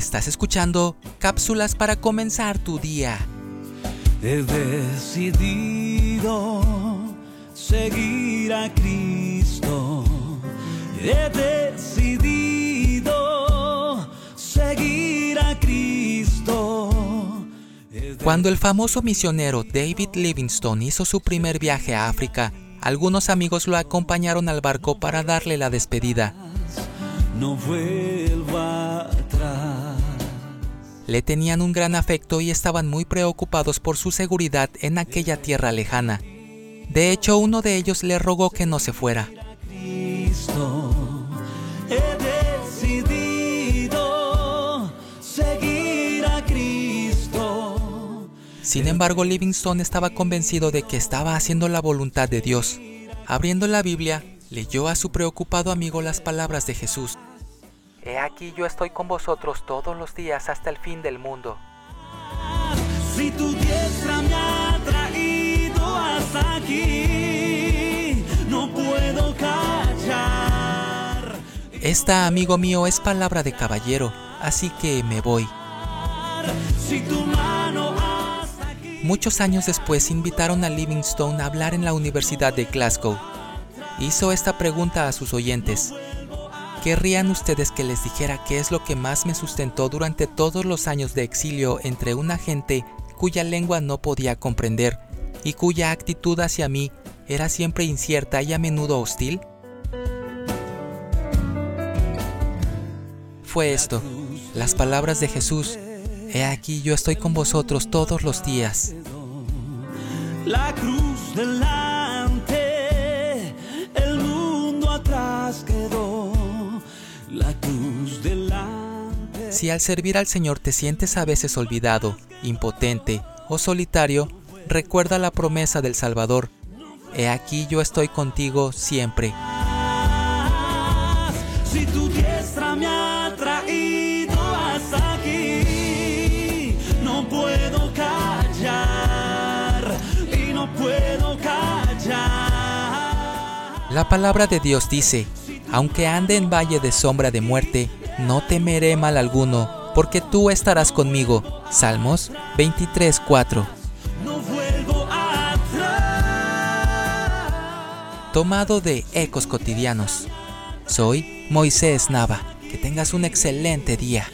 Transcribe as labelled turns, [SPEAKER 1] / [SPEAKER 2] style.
[SPEAKER 1] Estás escuchando cápsulas para comenzar tu día.
[SPEAKER 2] He decidido seguir a Cristo. He decidido seguir a Cristo.
[SPEAKER 1] Cuando el famoso misionero David Livingstone hizo su primer viaje a África, algunos amigos lo acompañaron al barco para darle la despedida.
[SPEAKER 2] No vuelva.
[SPEAKER 1] Le tenían un gran afecto y estaban muy preocupados por su seguridad en aquella tierra lejana. De hecho, uno de ellos le rogó que no se fuera. Sin embargo, Livingstone estaba convencido de que estaba haciendo la voluntad de Dios. Abriendo la Biblia, leyó a su preocupado amigo las palabras de Jesús. He aquí yo estoy con vosotros todos los días hasta el fin del mundo.
[SPEAKER 2] Si tu diestra me ha traído hasta aquí, no puedo callar.
[SPEAKER 1] Esta, amigo mío, es palabra de caballero, así que me voy.
[SPEAKER 2] Si tu mano hasta aquí.
[SPEAKER 1] Muchos años después invitaron a Livingstone a hablar en la Universidad de Glasgow. Hizo esta pregunta a sus oyentes. ¿Querrían ustedes que les dijera qué es lo que más me sustentó durante todos los años de exilio entre una gente cuya lengua no podía comprender y cuya actitud hacia mí era siempre incierta y a menudo hostil? Fue esto, las palabras de Jesús. He aquí yo estoy con vosotros todos los días.
[SPEAKER 2] La cruz
[SPEAKER 1] Si al servir al Señor te sientes a veces olvidado, impotente o solitario, recuerda la promesa del Salvador. He aquí yo estoy contigo siempre.
[SPEAKER 2] Si tu diestra me ha traído hasta aquí, no puedo callar y no puedo callar.
[SPEAKER 1] La palabra de Dios dice, aunque ande en valle de sombra de muerte, no temeré mal alguno, porque tú estarás conmigo. Salmos 23:4.
[SPEAKER 2] No vuelvo atrás.
[SPEAKER 1] Tomado de Ecos Cotidianos. Soy Moisés Nava. Que tengas un excelente día.